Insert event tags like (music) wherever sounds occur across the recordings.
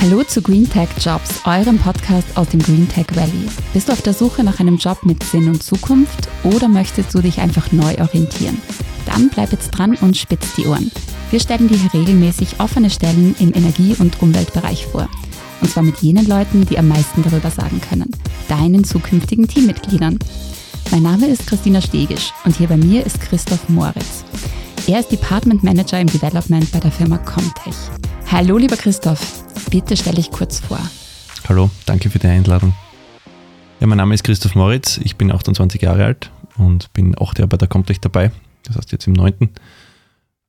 Hallo zu Green Tech Jobs, eurem Podcast aus dem Green Tech Valley. Bist du auf der Suche nach einem Job mit Sinn und Zukunft oder möchtest du dich einfach neu orientieren? Dann bleib jetzt dran und spitz die Ohren. Wir stellen dir hier regelmäßig offene Stellen im Energie- und Umweltbereich vor. Und zwar mit jenen Leuten, die am meisten darüber sagen können. Deinen zukünftigen Teammitgliedern. Mein Name ist Christina Stegisch und hier bei mir ist Christoph Moritz. Er ist Department Manager im Development bei der Firma Comtech. Hallo lieber Christoph, bitte stell dich kurz vor. Hallo, danke für die Einladung. Ja, mein Name ist Christoph Moritz, ich bin 28 Jahre alt und bin acht Jahre bei der Comtech dabei, das heißt jetzt im neunten.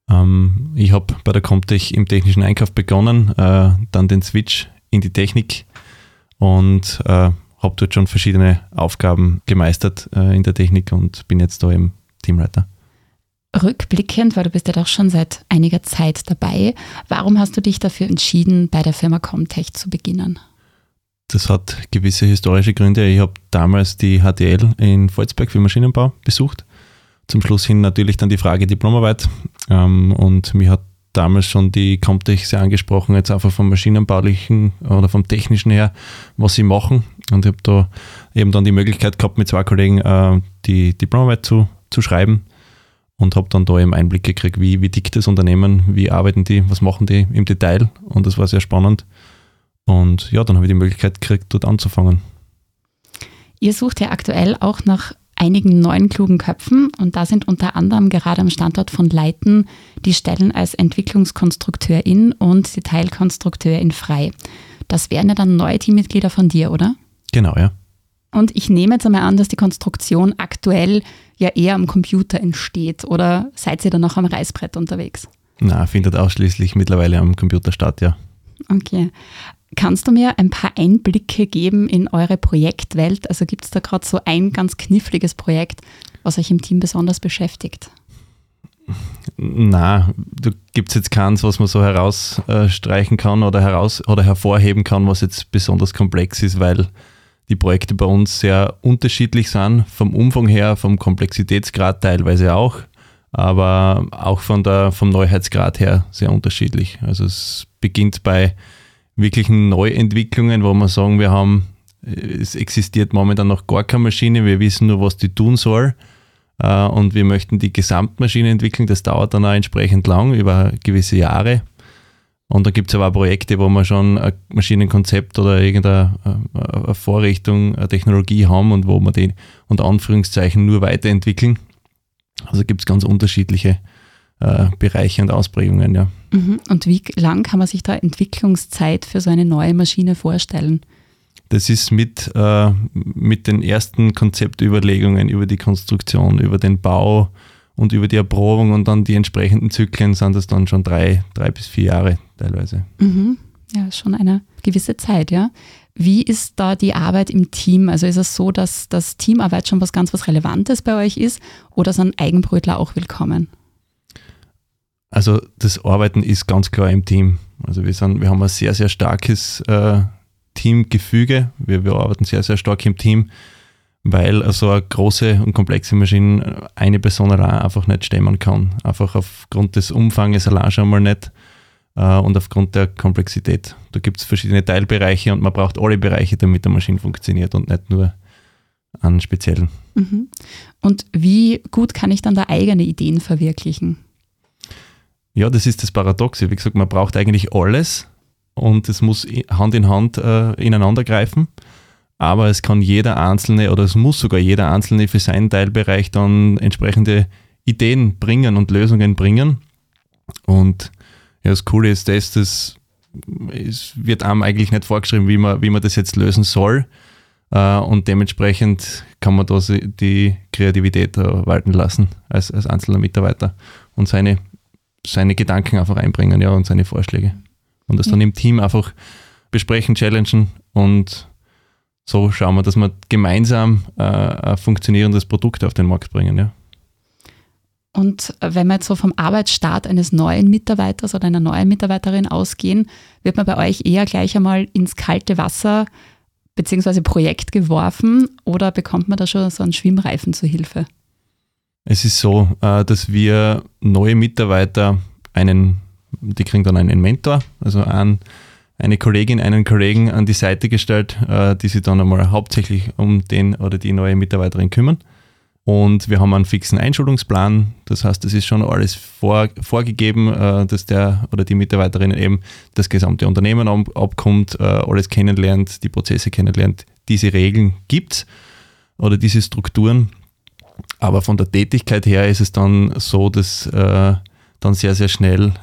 Ähm, ich habe bei der Comtech im technischen Einkauf begonnen, äh, dann den Switch in die Technik und äh, habe dort schon verschiedene Aufgaben gemeistert äh, in der Technik und bin jetzt da im Teamleiter. Rückblickend, weil du bist ja doch schon seit einiger Zeit dabei, warum hast du dich dafür entschieden, bei der Firma Comtech zu beginnen? Das hat gewisse historische Gründe. Ich habe damals die HTL in Volzberg für Maschinenbau besucht. Zum Schluss hin natürlich dann die Frage Diplomarbeit. Ähm, und mir hat damals schon die Comtech sehr angesprochen, jetzt einfach vom maschinenbaulichen oder vom technischen her, was sie machen. Und ich habe da eben dann die Möglichkeit gehabt, mit zwei Kollegen äh, die Diplomarbeit zu, zu schreiben und habe dann da eben Einblick gekriegt, wie, wie tickt das Unternehmen, wie arbeiten die, was machen die im Detail. Und das war sehr spannend. Und ja, dann habe ich die Möglichkeit gekriegt, dort anzufangen. Ihr sucht ja aktuell auch nach einigen neuen klugen Köpfen und da sind unter anderem gerade am Standort von Leiten die Stellen als Entwicklungskonstrukteurin und Detailkonstrukteurin frei. Das wären ja dann neue Teammitglieder von dir, oder? Genau, ja. Und ich nehme jetzt einmal an, dass die Konstruktion aktuell ja eher am Computer entsteht oder seid ihr dann noch am Reißbrett unterwegs? Na, findet ausschließlich mittlerweile am Computer statt, ja. Okay. Kannst du mir ein paar Einblicke geben in eure Projektwelt? Also gibt es da gerade so ein ganz kniffliges Projekt, was euch im Team besonders beschäftigt? Na, da gibt es jetzt keins, was man so herausstreichen kann oder, heraus, oder hervorheben kann, was jetzt besonders komplex ist, weil die Projekte bei uns sehr unterschiedlich sind, vom Umfang her, vom Komplexitätsgrad teilweise auch, aber auch von der, vom Neuheitsgrad her sehr unterschiedlich. Also es beginnt bei wirklichen Neuentwicklungen, wo wir sagen, wir haben, es existiert momentan noch gar keine Maschine, wir wissen nur, was die tun soll äh, und wir möchten die Gesamtmaschine entwickeln. Das dauert dann auch entsprechend lang, über gewisse Jahre. Und da gibt es aber auch Projekte, wo wir schon ein Maschinenkonzept oder irgendeine eine Vorrichtung, eine Technologie haben und wo wir die unter Anführungszeichen nur weiterentwickeln. Also gibt es ganz unterschiedliche äh, Bereiche und Ausprägungen, ja. Mhm. Und wie lang kann man sich da Entwicklungszeit für so eine neue Maschine vorstellen? Das ist mit, äh, mit den ersten Konzeptüberlegungen über die Konstruktion, über den Bau und über die Erprobung und dann die entsprechenden Zyklen sind das dann schon drei, drei bis vier Jahre teilweise. Mhm. Ja, schon eine gewisse Zeit, ja. Wie ist da die Arbeit im Team? Also ist es so, dass das Teamarbeit schon was ganz was Relevantes bei euch ist oder sind Eigenbrötler auch willkommen? Also das Arbeiten ist ganz klar im Team. Also wir, sind, wir haben ein sehr, sehr starkes äh, Teamgefüge. Wir, wir arbeiten sehr, sehr stark im Team, weil so eine große und komplexe Maschine eine Person allein einfach nicht stemmen kann. Einfach aufgrund des Umfanges allein schon mal nicht äh, und aufgrund der Komplexität. Da gibt es verschiedene Teilbereiche und man braucht alle Bereiche, damit die Maschine funktioniert und nicht nur einen speziellen. Mhm. Und wie gut kann ich dann da eigene Ideen verwirklichen? Ja, das ist das Paradoxe. Wie gesagt, man braucht eigentlich alles und es muss Hand in Hand äh, ineinander greifen. Aber es kann jeder Einzelne oder es muss sogar jeder Einzelne für seinen Teilbereich dann entsprechende Ideen bringen und Lösungen bringen. Und ja, das Coole ist das, dass es wird einem eigentlich nicht vorgeschrieben, wie man, wie man das jetzt lösen soll. Äh, und dementsprechend kann man da die Kreativität walten lassen als, als einzelner Mitarbeiter und seine, seine Gedanken einfach einbringen ja, und seine Vorschläge. Und das dann im Team einfach besprechen, challengen und so schauen wir, dass wir gemeinsam äh, ein funktionierendes Produkt auf den Markt bringen. Ja. Und wenn wir jetzt so vom Arbeitsstart eines neuen Mitarbeiters oder einer neuen Mitarbeiterin ausgehen, wird man bei euch eher gleich einmal ins kalte Wasser bzw. Projekt geworfen oder bekommt man da schon so einen Schwimmreifen zur Hilfe? Es ist so, äh, dass wir neue Mitarbeiter einen, die kriegen dann einen Mentor, also einen, eine Kollegin, einen Kollegen an die Seite gestellt, äh, die sich dann einmal hauptsächlich um den oder die neue Mitarbeiterin kümmern. Und wir haben einen fixen Einschulungsplan. Das heißt, es ist schon alles vor, vorgegeben, äh, dass der oder die Mitarbeiterin eben das gesamte Unternehmen ab, abkommt, äh, alles kennenlernt, die Prozesse kennenlernt. Diese Regeln gibt es oder diese Strukturen. Aber von der Tätigkeit her ist es dann so, dass dann sehr, sehr schnell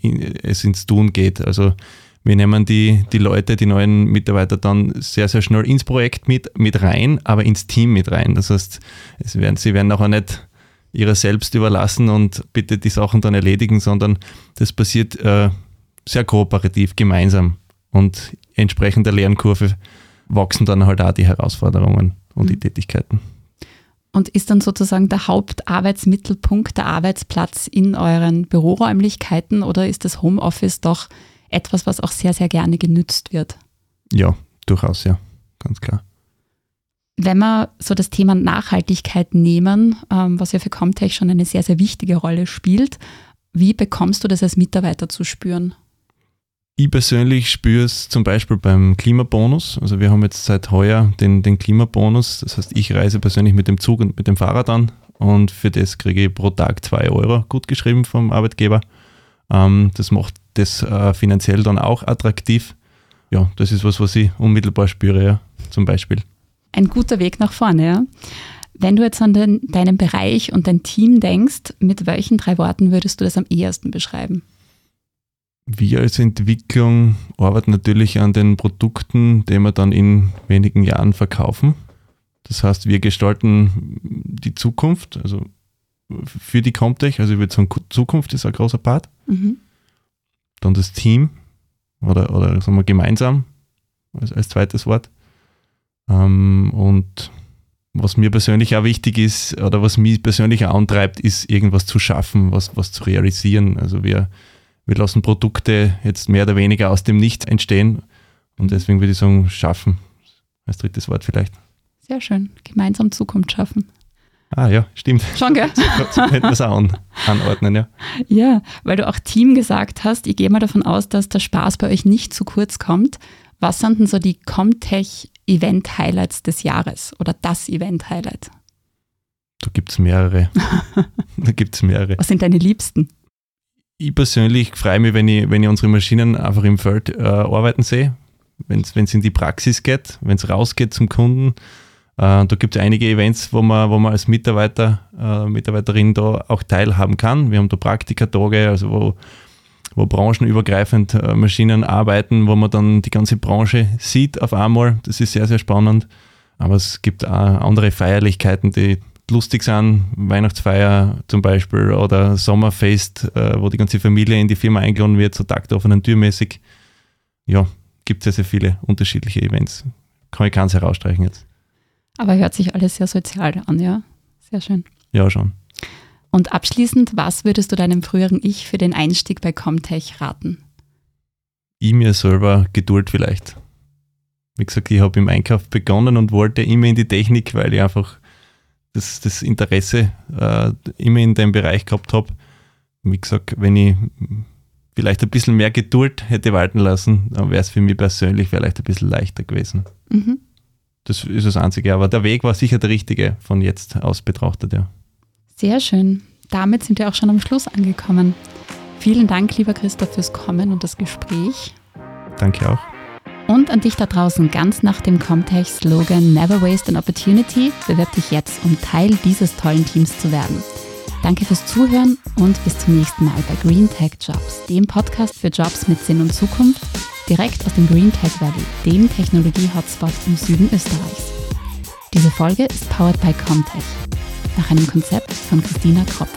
in, es ins Tun geht. Also wir nehmen die, die Leute, die neuen Mitarbeiter dann sehr, sehr schnell ins Projekt mit, mit rein, aber ins Team mit rein. Das heißt, es werden, sie werden auch nicht ihrer selbst überlassen und bitte die Sachen dann erledigen, sondern das passiert äh, sehr kooperativ, gemeinsam. Und entsprechend der Lernkurve wachsen dann halt auch die Herausforderungen und mhm. die Tätigkeiten. Und ist dann sozusagen der Hauptarbeitsmittelpunkt der Arbeitsplatz in euren Büroräumlichkeiten oder ist das Homeoffice doch etwas, was auch sehr, sehr gerne genützt wird. Ja, durchaus, ja, ganz klar. Wenn wir so das Thema Nachhaltigkeit nehmen, ähm, was ja für Comtech schon eine sehr, sehr wichtige Rolle spielt, wie bekommst du das als Mitarbeiter zu spüren? Ich persönlich spüre es zum Beispiel beim Klimabonus. Also wir haben jetzt seit heuer den, den Klimabonus. Das heißt, ich reise persönlich mit dem Zug und mit dem Fahrrad an und für das kriege ich pro Tag zwei Euro gut geschrieben vom Arbeitgeber. Ähm, das macht das äh, finanziell dann auch attraktiv. Ja, das ist was, was ich unmittelbar spüre, ja, zum Beispiel. Ein guter Weg nach vorne, ja. Wenn du jetzt an den, deinen Bereich und dein Team denkst, mit welchen drei Worten würdest du das am ehesten beschreiben? Wir als Entwicklung arbeiten natürlich an den Produkten, die wir dann in wenigen Jahren verkaufen. Das heißt, wir gestalten die Zukunft, also für die Comtech, also ich würde sagen, Zukunft ist ein großer Part. Mhm. Dann das Team oder, oder sagen wir gemeinsam als, als zweites Wort. Ähm, und was mir persönlich auch wichtig ist oder was mich persönlich auch antreibt, ist irgendwas zu schaffen, was, was zu realisieren. Also wir, wir lassen Produkte jetzt mehr oder weniger aus dem Nichts entstehen und deswegen würde ich sagen, schaffen als drittes Wort vielleicht. Sehr schön. Gemeinsam Zukunft schaffen. Ah ja, stimmt. Schon, gell? (laughs) So, so könnte man es auch an, anordnen, ja. Ja, weil du auch Team gesagt hast. Ich gehe mal davon aus, dass der Spaß bei euch nicht zu kurz kommt. Was sind denn so die Comtech-Event-Highlights des Jahres oder das Event-Highlight? Da gibt es mehrere. (laughs) da gibt es mehrere. Was sind deine Liebsten? Ich persönlich freue mich, wenn ich, wenn ich unsere Maschinen einfach im Feld äh, arbeiten sehe, wenn es in die Praxis geht, wenn es rausgeht zum Kunden äh, da gibt es einige Events, wo man, wo man als Mitarbeiter, äh, Mitarbeiterin da auch teilhaben kann. Wir haben da Praktikatage, also wo, wo branchenübergreifend äh, Maschinen arbeiten, wo man dann die ganze Branche sieht auf einmal. Das ist sehr, sehr spannend. Aber es gibt auch andere Feierlichkeiten, die lustig sind. Weihnachtsfeier zum Beispiel oder Sommerfest, äh, wo die ganze Familie in die Firma eingeladen wird, so taktoffenen Türmäßig. Ja, gibt es sehr, sehr viele unterschiedliche Events. Kann ich keins herausstreichen jetzt. Aber hört sich alles sehr sozial an, ja? Sehr schön. Ja, schon. Und abschließend, was würdest du deinem früheren Ich für den Einstieg bei Comtech raten? Ich mir selber Geduld vielleicht. Wie gesagt, ich habe im Einkauf begonnen und wollte immer in die Technik, weil ich einfach das, das Interesse äh, immer in dem Bereich gehabt habe. Wie gesagt, wenn ich vielleicht ein bisschen mehr Geduld hätte walten lassen, dann wäre es für mich persönlich vielleicht ein bisschen leichter gewesen. Mhm. Das ist das Einzige. Aber der Weg war sicher der richtige von jetzt aus betrachtet, ja. Sehr schön. Damit sind wir auch schon am Schluss angekommen. Vielen Dank, lieber Christoph, fürs Kommen und das Gespräch. Danke auch. Und an dich da draußen ganz nach dem Comtech-Slogan Never Waste an Opportunity bewirb dich jetzt, um Teil dieses tollen Teams zu werden. Danke fürs Zuhören und bis zum nächsten Mal bei Green Tech Jobs, dem Podcast für Jobs mit Sinn und Zukunft direkt aus dem Green Tech Valley, dem Technologie-Hotspot im Süden Österreichs. Diese Folge ist powered by Comtech, nach einem Konzept von Christina Kropp.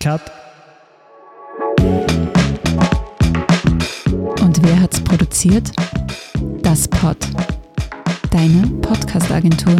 Cut. Und wer hat's produziert? Pod, deine Podcast-Agentur.